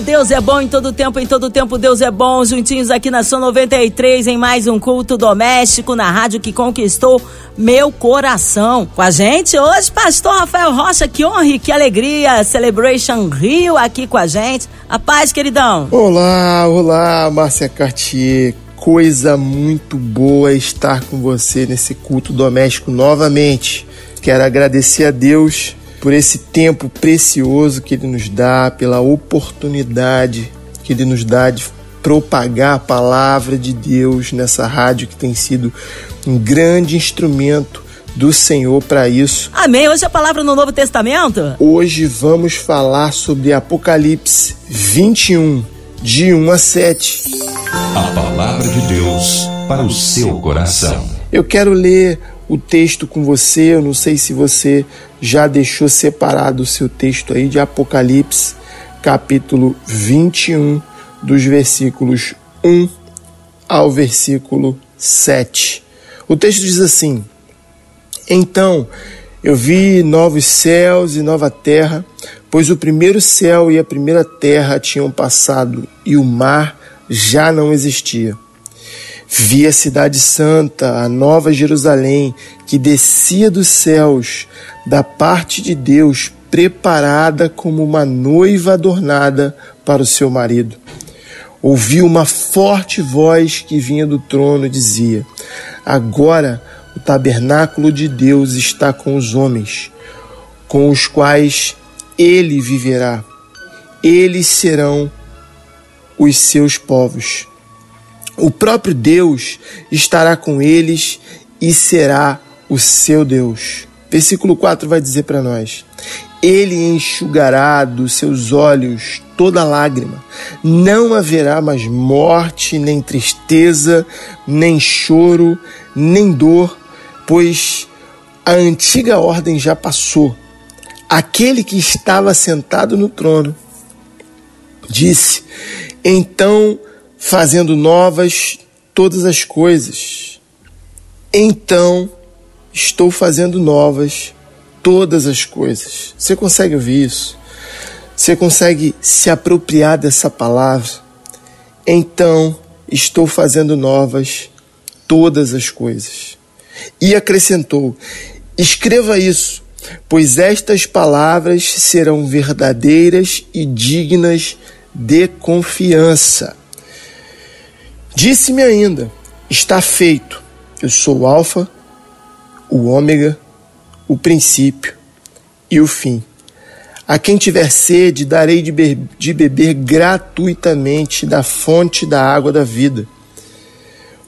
Deus é bom em todo tempo, em todo tempo Deus é bom. Juntinhos aqui na Sua 93 em mais um culto doméstico na rádio que conquistou meu coração. Com a gente hoje, pastor Rafael Rocha, que honra e que alegria. Celebration Rio aqui com a gente. A paz, queridão. Olá, olá, Márcia Cartier. Coisa muito boa estar com você nesse culto doméstico novamente. Quero agradecer a Deus por esse tempo precioso que Ele nos dá, pela oportunidade que Ele nos dá de propagar a palavra de Deus nessa rádio que tem sido um grande instrumento do Senhor para isso. Amém. Hoje a palavra no Novo Testamento? Hoje vamos falar sobre Apocalipse 21, de 1 a 7. A palavra de Deus para o seu coração. Eu quero ler o texto com você. Eu não sei se você já deixou separado o seu texto aí de Apocalipse, capítulo 21, dos versículos 1 ao versículo 7. O texto diz assim: Então eu vi novos céus e nova terra, pois o primeiro céu e a primeira terra tinham passado e o mar já não existia. Vi a Cidade Santa, a Nova Jerusalém, que descia dos céus, da parte de Deus, preparada como uma noiva adornada para o seu marido ouvi uma forte voz que vinha do trono e dizia: Agora o tabernáculo de Deus está com os homens, com os quais ele viverá. Eles serão os seus povos. O próprio Deus estará com eles e será o seu Deus. Versículo 4 vai dizer para nós: Ele enxugará dos seus olhos toda lágrima. Não haverá mais morte, nem tristeza, nem choro, nem dor, pois a antiga ordem já passou. Aquele que estava sentado no trono disse: Então, fazendo novas todas as coisas, então estou fazendo novas todas as coisas. Você consegue ouvir isso? Você consegue se apropriar dessa palavra? Então estou fazendo novas todas as coisas. E acrescentou: escreva isso, pois estas palavras serão verdadeiras e dignas de confiança. Disse-me ainda: está feito. Eu sou o Alfa, o Ômega, o princípio e o fim. A quem tiver sede, darei de, be de beber gratuitamente da fonte da água da vida.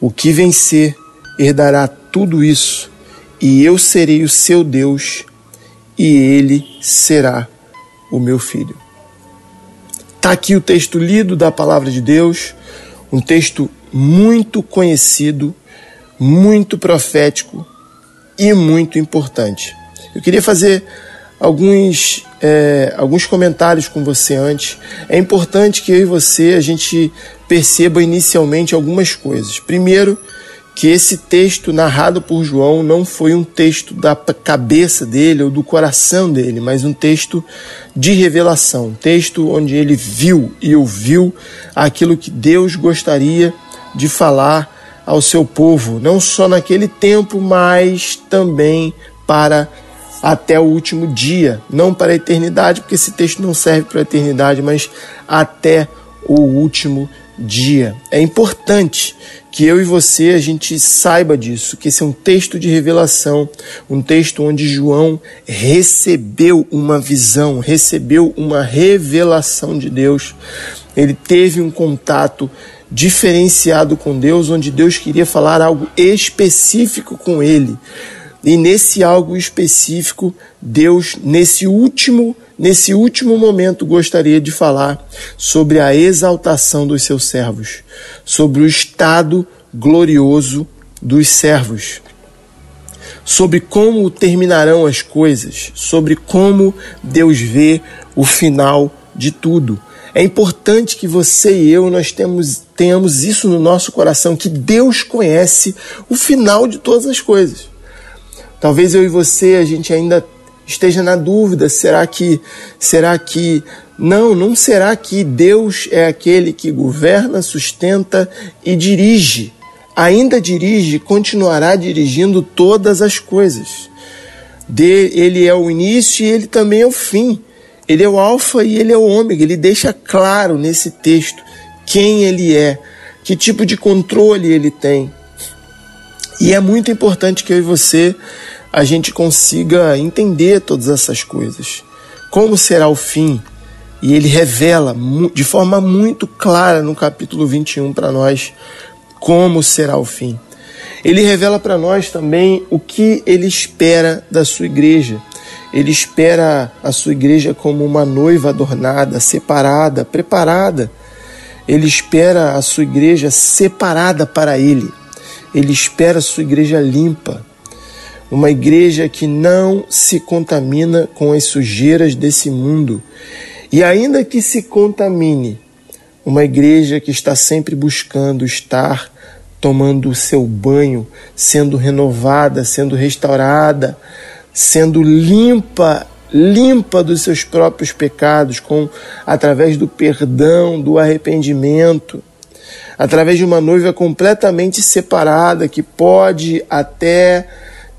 O que vencer herdará tudo isso, e eu serei o seu Deus, e ele será o meu filho. Está aqui o texto lido da palavra de Deus, um texto muito conhecido, muito profético e muito importante. Eu queria fazer alguns, é, alguns comentários com você antes. É importante que eu e você a gente perceba inicialmente algumas coisas. Primeiro, que esse texto narrado por João não foi um texto da cabeça dele ou do coração dele, mas um texto de revelação, um texto onde ele viu e ouviu aquilo que Deus gostaria de falar ao seu povo, não só naquele tempo, mas também para até o último dia, não para a eternidade, porque esse texto não serve para a eternidade, mas até o último dia. É importante que eu e você a gente saiba disso, que esse é um texto de revelação, um texto onde João recebeu uma visão, recebeu uma revelação de Deus. Ele teve um contato diferenciado com Deus, onde Deus queria falar algo específico com ele. E nesse algo específico, Deus, nesse último, nesse último momento, gostaria de falar sobre a exaltação dos seus servos, sobre o estado glorioso dos servos, sobre como terminarão as coisas, sobre como Deus vê o final de tudo. É importante que você e eu nós temos, tenhamos isso no nosso coração, que Deus conhece o final de todas as coisas. Talvez eu e você a gente ainda esteja na dúvida, será que será que não, não será que Deus é aquele que governa, sustenta e dirige. Ainda dirige, continuará dirigindo todas as coisas. De, ele é o início e ele também é o fim. Ele é o alfa e ele é o ômega. Ele deixa claro nesse texto quem ele é, que tipo de controle ele tem. E é muito importante que eu e você a gente consiga entender todas essas coisas. Como será o fim? E ele revela de forma muito clara no capítulo 21 para nós como será o fim. Ele revela para nós também o que ele espera da sua igreja. Ele espera a sua igreja como uma noiva adornada, separada, preparada. Ele espera a sua igreja separada para ele. Ele espera a sua igreja limpa. Uma igreja que não se contamina com as sujeiras desse mundo. E ainda que se contamine, uma igreja que está sempre buscando estar tomando o seu banho, sendo renovada, sendo restaurada, sendo limpa, limpa dos seus próprios pecados, com através do perdão, do arrependimento, através de uma noiva completamente separada que pode até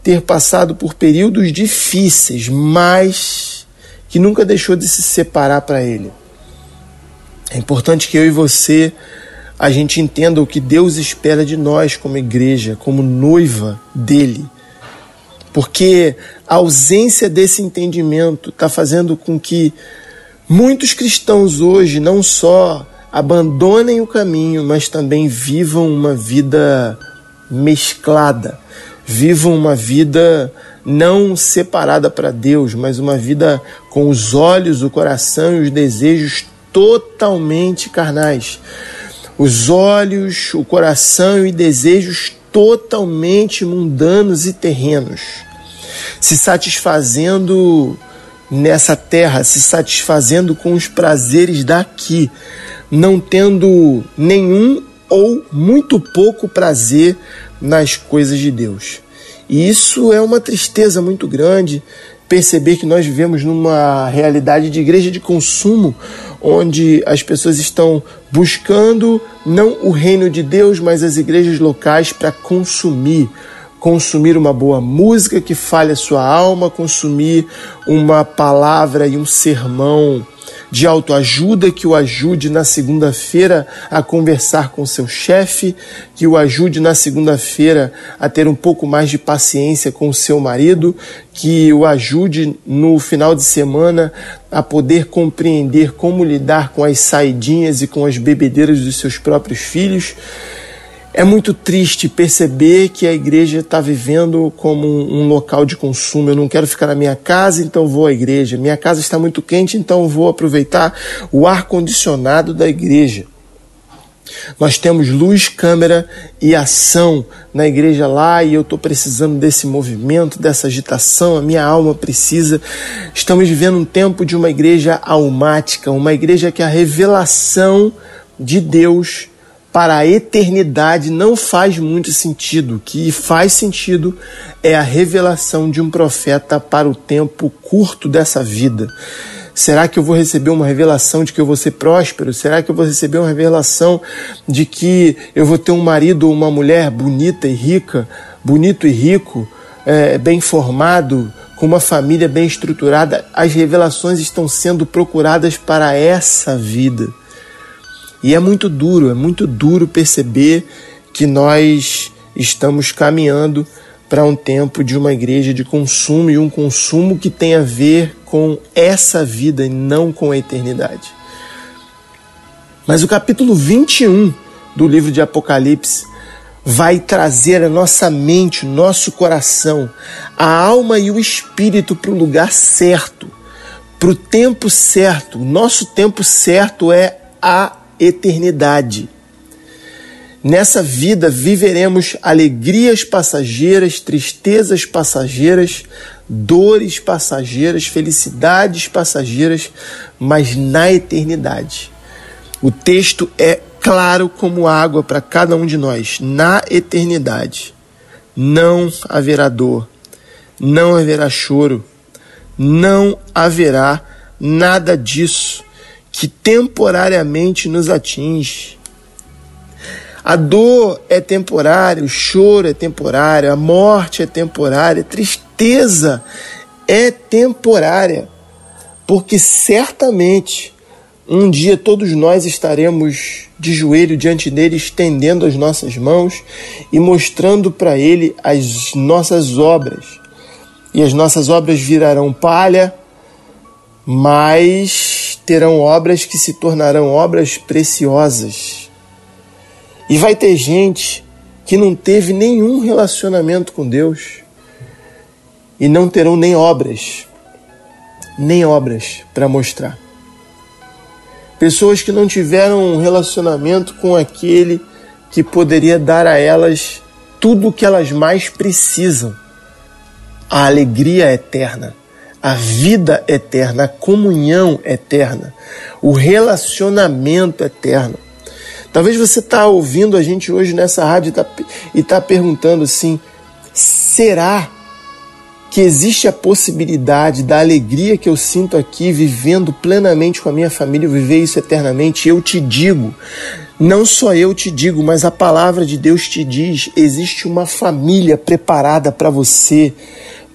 ter passado por períodos difíceis, mas que nunca deixou de se separar para ele. É importante que eu e você a gente entenda o que Deus espera de nós como igreja, como noiva dele porque a ausência desse entendimento está fazendo com que muitos cristãos hoje não só abandonem o caminho, mas também vivam uma vida mesclada, vivam uma vida não separada para Deus, mas uma vida com os olhos, o coração e os desejos totalmente carnais. Os olhos, o coração e desejos totalmente mundanos e terrenos se satisfazendo nessa terra, se satisfazendo com os prazeres daqui, não tendo nenhum ou muito pouco prazer nas coisas de Deus. E isso é uma tristeza muito grande perceber que nós vivemos numa realidade de igreja de consumo, onde as pessoas estão buscando não o reino de Deus, mas as igrejas locais para consumir, consumir uma boa música que fale a sua alma, consumir uma palavra e um sermão de autoajuda que o ajude na segunda-feira a conversar com seu chefe, que o ajude na segunda-feira a ter um pouco mais de paciência com o seu marido, que o ajude no final de semana a poder compreender como lidar com as saidinhas e com as bebedeiras dos seus próprios filhos. É muito triste perceber que a igreja está vivendo como um local de consumo. Eu não quero ficar na minha casa, então vou à igreja. Minha casa está muito quente, então vou aproveitar o ar condicionado da igreja. Nós temos luz, câmera e ação na igreja lá e eu estou precisando desse movimento, dessa agitação, a minha alma precisa. Estamos vivendo um tempo de uma igreja almática, uma igreja que a revelação de Deus para a eternidade não faz muito sentido. O que faz sentido é a revelação de um profeta para o tempo curto dessa vida. Será que eu vou receber uma revelação de que eu vou ser próspero? Será que eu vou receber uma revelação de que eu vou ter um marido ou uma mulher bonita e rica, bonito e rico, é, bem formado, com uma família bem estruturada? As revelações estão sendo procuradas para essa vida. E é muito duro, é muito duro perceber que nós estamos caminhando para um tempo de uma igreja de consumo e um consumo que tem a ver com essa vida e não com a eternidade. Mas o capítulo 21 do livro de Apocalipse vai trazer a nossa mente, nosso coração, a alma e o espírito para o lugar certo, para o tempo certo. O nosso tempo certo é a eternidade. Nessa vida viveremos alegrias passageiras, tristezas passageiras, dores passageiras, felicidades passageiras, mas na eternidade. O texto é claro como água para cada um de nós. Na eternidade não haverá dor, não haverá choro, não haverá nada disso que temporariamente nos atinge. A dor é temporária, o choro é temporário, a morte é temporária, a tristeza é temporária, porque certamente um dia todos nós estaremos de joelho diante dele, estendendo as nossas mãos e mostrando para ele as nossas obras. E as nossas obras virarão palha, mas terão obras que se tornarão obras preciosas. E vai ter gente que não teve nenhum relacionamento com Deus e não terão nem obras, nem obras para mostrar. Pessoas que não tiveram um relacionamento com aquele que poderia dar a elas tudo o que elas mais precisam: a alegria eterna, a vida eterna, a comunhão eterna, o relacionamento eterno. Talvez você está ouvindo a gente hoje nessa rádio e está tá perguntando assim: será que existe a possibilidade da alegria que eu sinto aqui, vivendo plenamente com a minha família, viver isso eternamente, eu te digo, não só eu te digo, mas a palavra de Deus te diz: existe uma família preparada para você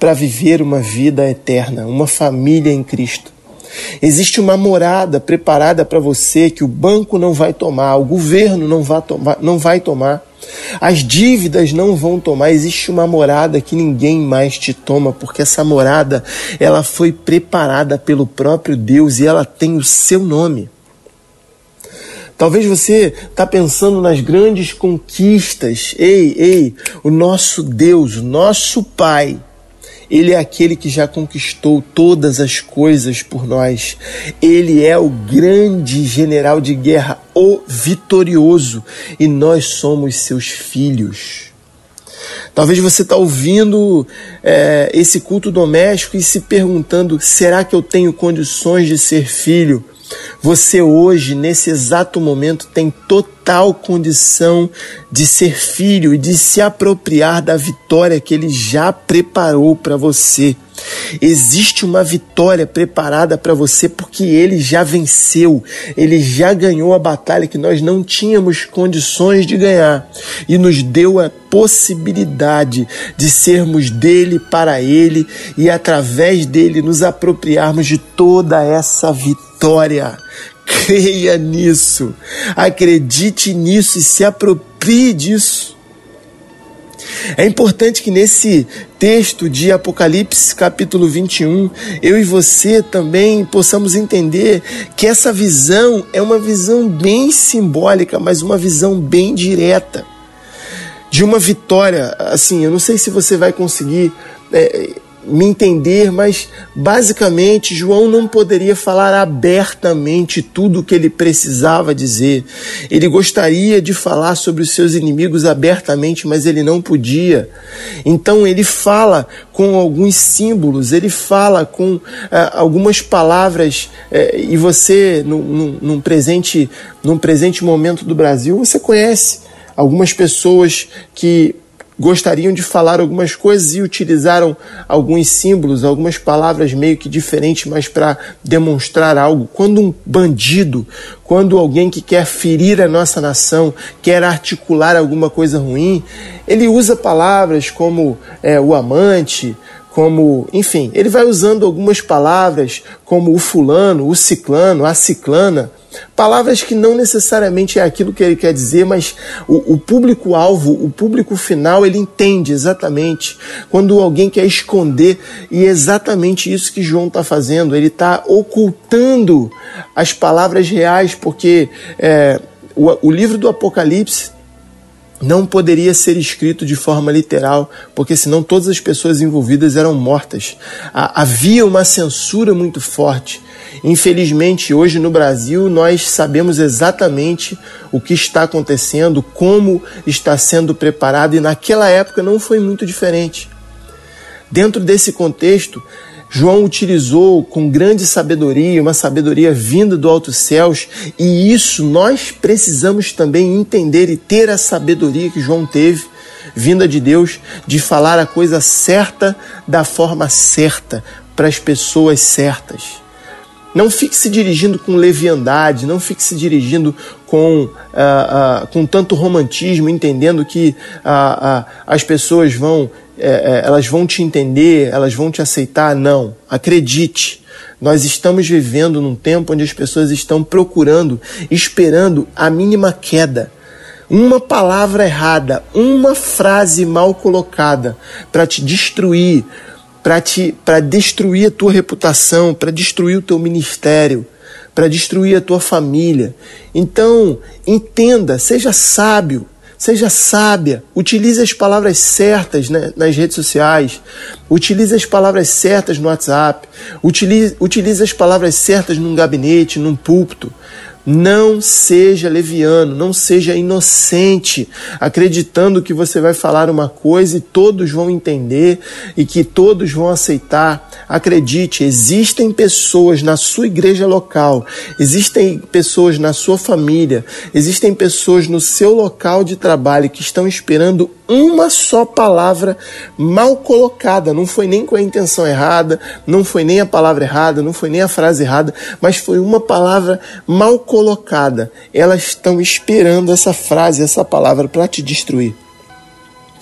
para viver uma vida eterna, uma família em Cristo. Existe uma morada preparada para você que o banco não vai tomar, o governo não vai tomar, não vai tomar. As dívidas não vão tomar, existe uma morada que ninguém mais te toma, porque essa morada, ela foi preparada pelo próprio Deus e ela tem o seu nome. Talvez você está pensando nas grandes conquistas. Ei, ei, o nosso Deus, o nosso Pai, ele é aquele que já conquistou todas as coisas por nós. Ele é o grande general de guerra, o vitorioso, e nós somos seus filhos. Talvez você está ouvindo é, esse culto doméstico e se perguntando: será que eu tenho condições de ser filho? Você hoje, nesse exato momento, tem total condição de ser filho e de se apropriar da vitória que ele já preparou para você. Existe uma vitória preparada para você porque ele já venceu, ele já ganhou a batalha que nós não tínhamos condições de ganhar e nos deu a possibilidade de sermos dele para ele e através dele nos apropriarmos de toda essa vitória. Creia nisso, acredite nisso e se aproprie disso. É importante que nesse texto de Apocalipse, capítulo 21, eu e você também possamos entender que essa visão é uma visão bem simbólica, mas uma visão bem direta. De uma vitória, assim, eu não sei se você vai conseguir é, me entender, mas basicamente João não poderia falar abertamente tudo o que ele precisava dizer. Ele gostaria de falar sobre os seus inimigos abertamente, mas ele não podia. Então ele fala com alguns símbolos, ele fala com eh, algumas palavras, eh, e você, num, num, num, presente, num presente momento do Brasil, você conhece algumas pessoas que gostariam de falar algumas coisas e utilizaram alguns símbolos, algumas palavras meio que diferentes, mas para demonstrar algo. Quando um bandido, quando alguém que quer ferir a nossa nação, quer articular alguma coisa ruim, ele usa palavras como é, o amante, como, enfim, ele vai usando algumas palavras como o fulano, o ciclano, a ciclana Palavras que não necessariamente é aquilo que ele quer dizer, mas o, o público-alvo, o público final, ele entende exatamente quando alguém quer esconder, e é exatamente isso que João está fazendo. Ele está ocultando as palavras reais, porque é, o, o livro do Apocalipse não poderia ser escrito de forma literal, porque senão todas as pessoas envolvidas eram mortas. Havia uma censura muito forte. Infelizmente, hoje no Brasil, nós sabemos exatamente o que está acontecendo, como está sendo preparado, e naquela época não foi muito diferente. Dentro desse contexto, João utilizou com grande sabedoria, uma sabedoria vinda do alto céus, e isso nós precisamos também entender e ter a sabedoria que João teve, vinda de Deus, de falar a coisa certa da forma certa, para as pessoas certas. Não fique se dirigindo com leviandade, não fique se dirigindo com, uh, uh, com tanto romantismo, entendendo que uh, as pessoas vão, eh, eh, elas vão te entender, elas vão te aceitar. Não, acredite. Nós estamos vivendo num tempo onde as pessoas estão procurando, esperando a mínima queda. Uma palavra errada, uma frase mal colocada para te destruir, para te para destruir a tua reputação, para destruir o teu ministério, para destruir a tua família. Então, entenda, seja sábio, seja sábia, utilize as palavras certas né, nas redes sociais, utilize as palavras certas no WhatsApp, utilize, utilize as palavras certas num gabinete, num púlpito. Não seja leviano, não seja inocente, acreditando que você vai falar uma coisa e todos vão entender e que todos vão aceitar. Acredite, existem pessoas na sua igreja local, existem pessoas na sua família, existem pessoas no seu local de trabalho que estão esperando uma só palavra mal colocada. Não foi nem com a intenção errada, não foi nem a palavra errada, não foi nem a frase errada, mas foi uma palavra mal colocada. Elas estão esperando essa frase, essa palavra para te destruir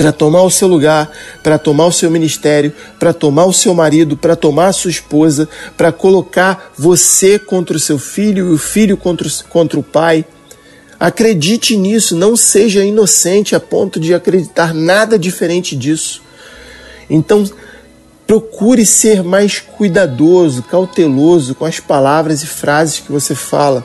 para tomar o seu lugar, para tomar o seu ministério, para tomar o seu marido, para tomar a sua esposa, para colocar você contra o seu filho e o filho contra contra o pai. Acredite nisso, não seja inocente a ponto de acreditar nada diferente disso. Então, procure ser mais cuidadoso, cauteloso com as palavras e frases que você fala,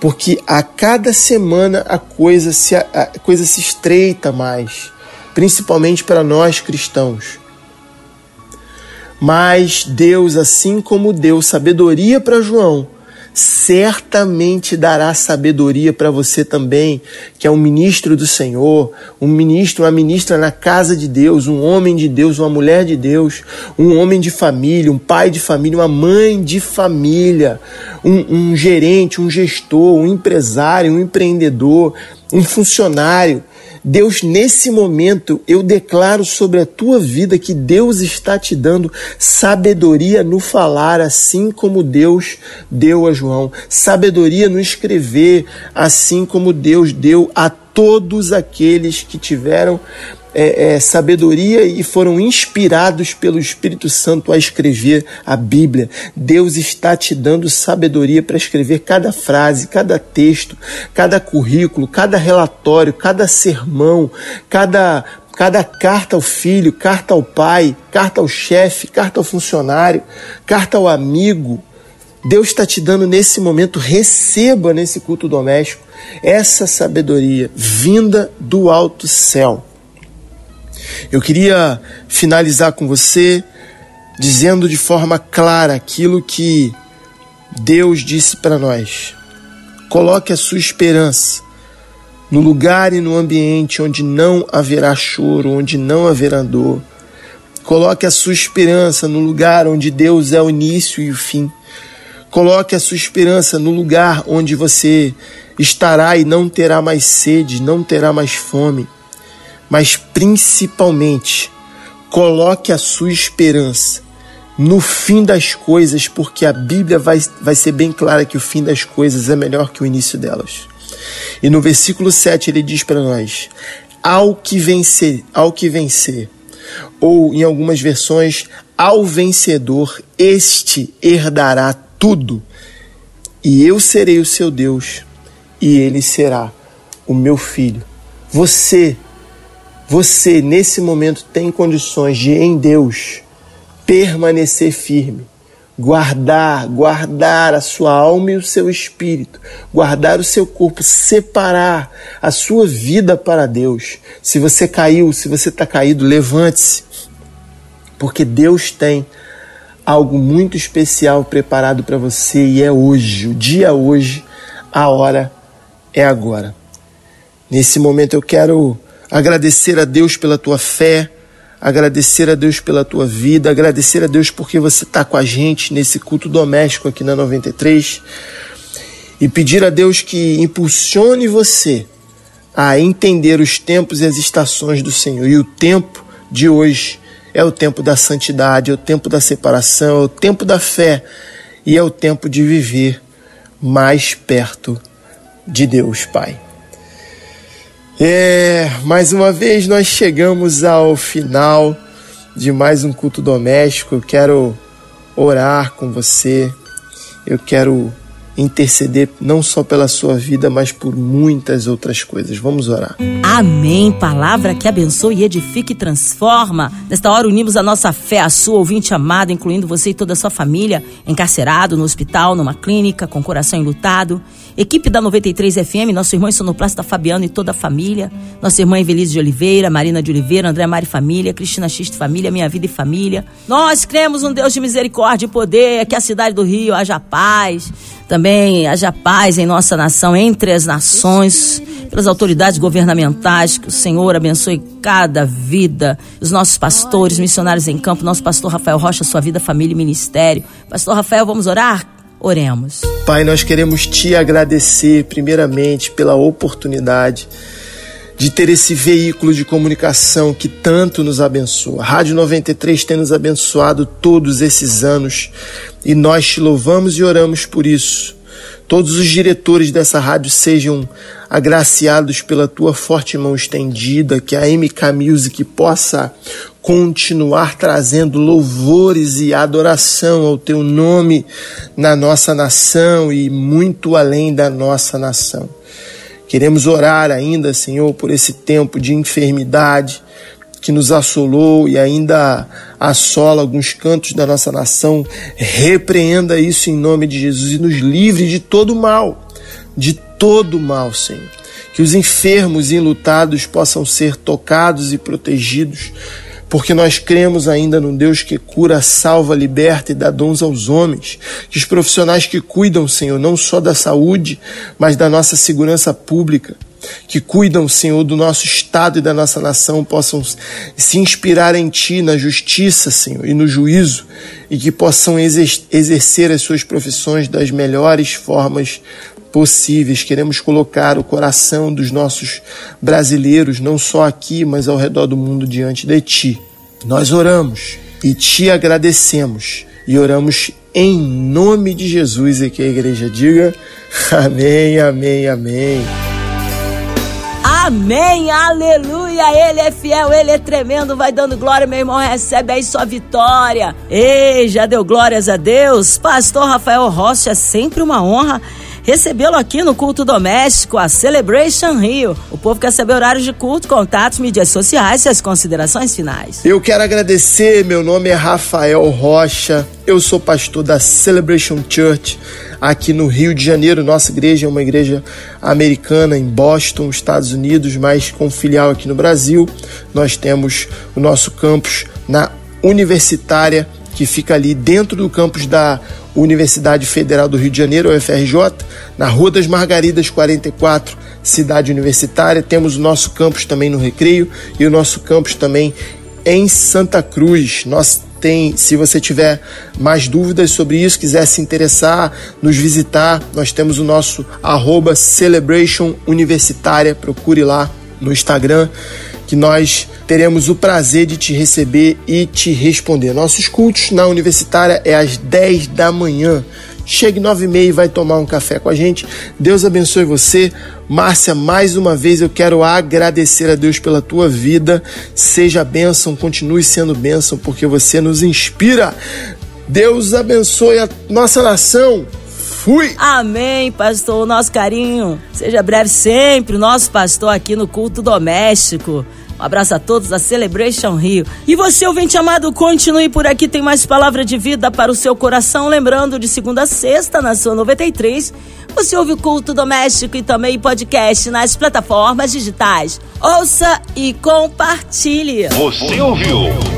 porque a cada semana a coisa se, a coisa se estreita mais, principalmente para nós cristãos. Mas Deus, assim como deu sabedoria para João, certamente dará sabedoria para você também, que é um ministro do Senhor, um ministro, uma ministra na casa de Deus, um homem de Deus, uma mulher de Deus, um homem de família, um pai de família, uma mãe de família, um, um gerente, um gestor, um empresário, um empreendedor, um funcionário Deus, nesse momento, eu declaro sobre a tua vida que Deus está te dando sabedoria no falar, assim como Deus deu a João, sabedoria no escrever, assim como Deus deu a todos aqueles que tiveram é, é, sabedoria e foram inspirados pelo Espírito Santo a escrever a Bíblia. Deus está te dando sabedoria para escrever cada frase, cada texto, cada currículo, cada relatório, cada sermão, cada cada carta ao filho, carta ao pai, carta ao chefe, carta ao funcionário, carta ao amigo. Deus está te dando nesse momento, receba nesse culto doméstico essa sabedoria vinda do alto céu. Eu queria finalizar com você dizendo de forma clara aquilo que Deus disse para nós. Coloque a sua esperança no lugar e no ambiente onde não haverá choro, onde não haverá dor. Coloque a sua esperança no lugar onde Deus é o início e o fim. Coloque a sua esperança no lugar onde você estará e não terá mais sede, não terá mais fome mas principalmente coloque a sua esperança no fim das coisas, porque a Bíblia vai, vai ser bem clara que o fim das coisas é melhor que o início delas. E no versículo 7 ele diz para nós: ao que vencer, ao que vencer, ou em algumas versões, ao vencedor, este herdará tudo, e eu serei o seu Deus, e ele será o meu filho. Você você, nesse momento, tem condições de, em Deus, permanecer firme, guardar, guardar a sua alma e o seu espírito, guardar o seu corpo, separar a sua vida para Deus. Se você caiu, se você está caído, levante-se, porque Deus tem algo muito especial preparado para você e é hoje, o dia hoje, a hora é agora. Nesse momento eu quero agradecer a Deus pela tua fé, agradecer a Deus pela tua vida, agradecer a Deus porque você está com a gente nesse culto doméstico aqui na 93 e pedir a Deus que impulsione você a entender os tempos e as estações do Senhor. E o tempo de hoje é o tempo da santidade, é o tempo da separação, é o tempo da fé e é o tempo de viver mais perto de Deus, Pai. É, mais uma vez nós chegamos ao final de mais um culto doméstico. Eu quero orar com você. Eu quero interceder não só pela sua vida, mas por muitas outras coisas. Vamos orar. Amém. Palavra que abençoe e edifica e transforma. Nesta hora unimos a nossa fé à sua, ouvinte amado, incluindo você e toda a sua família, encarcerado no hospital, numa clínica, com coração enlutado. Equipe da 93 FM, nosso irmão sonoplasta Fabiano e toda a família. Nossa irmã Evelise de Oliveira, Marina de Oliveira, André Mari Família, Cristina X Família, Minha Vida e Família. Nós cremos um Deus de misericórdia e poder, que a cidade do Rio haja paz. Também haja paz em nossa nação, entre as nações, pelas autoridades governamentais. Que o Senhor abençoe cada vida. Os nossos pastores, missionários em campo, nosso pastor Rafael Rocha, sua vida, família e ministério. Pastor Rafael, vamos orar? Oremos. Pai, nós queremos te agradecer, primeiramente, pela oportunidade de ter esse veículo de comunicação que tanto nos abençoa. A Rádio 93 tem nos abençoado todos esses anos e nós te louvamos e oramos por isso. Todos os diretores dessa rádio sejam agraciados pela tua forte mão estendida, que a MK Music possa continuar trazendo louvores e adoração ao teu nome na nossa nação e muito além da nossa nação. Queremos orar ainda, Senhor, por esse tempo de enfermidade que nos assolou e ainda assola alguns cantos da nossa nação. Repreenda isso em nome de Jesus e nos livre de todo mal, de todo mal, Senhor. Que os enfermos e enlutados possam ser tocados e protegidos porque nós cremos ainda no Deus que cura, salva, liberta e dá dons aos homens. Que os profissionais que cuidam, Senhor, não só da saúde, mas da nossa segurança pública, que cuidam, Senhor, do nosso Estado e da nossa nação, possam se inspirar em Ti, na justiça, Senhor, e no juízo, e que possam exercer as suas profissões das melhores formas possíveis. Queremos colocar o coração dos nossos brasileiros, não só aqui, mas ao redor do mundo, diante de Ti. Nós oramos e te agradecemos e oramos em nome de Jesus e que a igreja diga amém, amém, amém. Amém, aleluia. Ele é fiel, ele é tremendo. Vai dando glória, meu irmão. Recebe aí sua vitória. Ei, já deu glórias a Deus. Pastor Rafael Rocha, é sempre uma honra recebê-lo aqui no culto doméstico, a Celebration Rio. O povo quer saber horários de culto, contatos, mídias sociais e as considerações finais. Eu quero agradecer, meu nome é Rafael Rocha, eu sou pastor da Celebration Church aqui no Rio de Janeiro. Nossa igreja é uma igreja americana em Boston, Estados Unidos, mas com filial aqui no Brasil. Nós temos o nosso campus na Universitária, que fica ali dentro do campus da Universidade Federal do Rio de Janeiro, UFRJ, na Rua das Margaridas 44, cidade universitária. Temos o nosso campus também no Recreio e o nosso campus também em Santa Cruz. Nós tem, se você tiver mais dúvidas sobre isso, quiser se interessar, nos visitar, nós temos o nosso arroba Celebration Universitária, procure lá no Instagram, que nós teremos o prazer de te receber e te responder. Nossos cultos na Universitária é às 10 da manhã. Chegue nove e meia e vai tomar um café com a gente. Deus abençoe você. Márcia, mais uma vez eu quero agradecer a Deus pela tua vida. Seja bênção, continue sendo bênção, porque você nos inspira. Deus abençoe a nossa nação. Fui! Amém, pastor. Nosso carinho. Seja breve sempre, o nosso pastor aqui no culto doméstico. Um abraço a todos da Celebration Rio. E você, ouvinte amado, continue por aqui, tem mais palavra de vida para o seu coração. Lembrando, de segunda a sexta, na sua 93, você ouve o culto doméstico e também podcast nas plataformas digitais. Ouça e compartilhe. Você ouviu?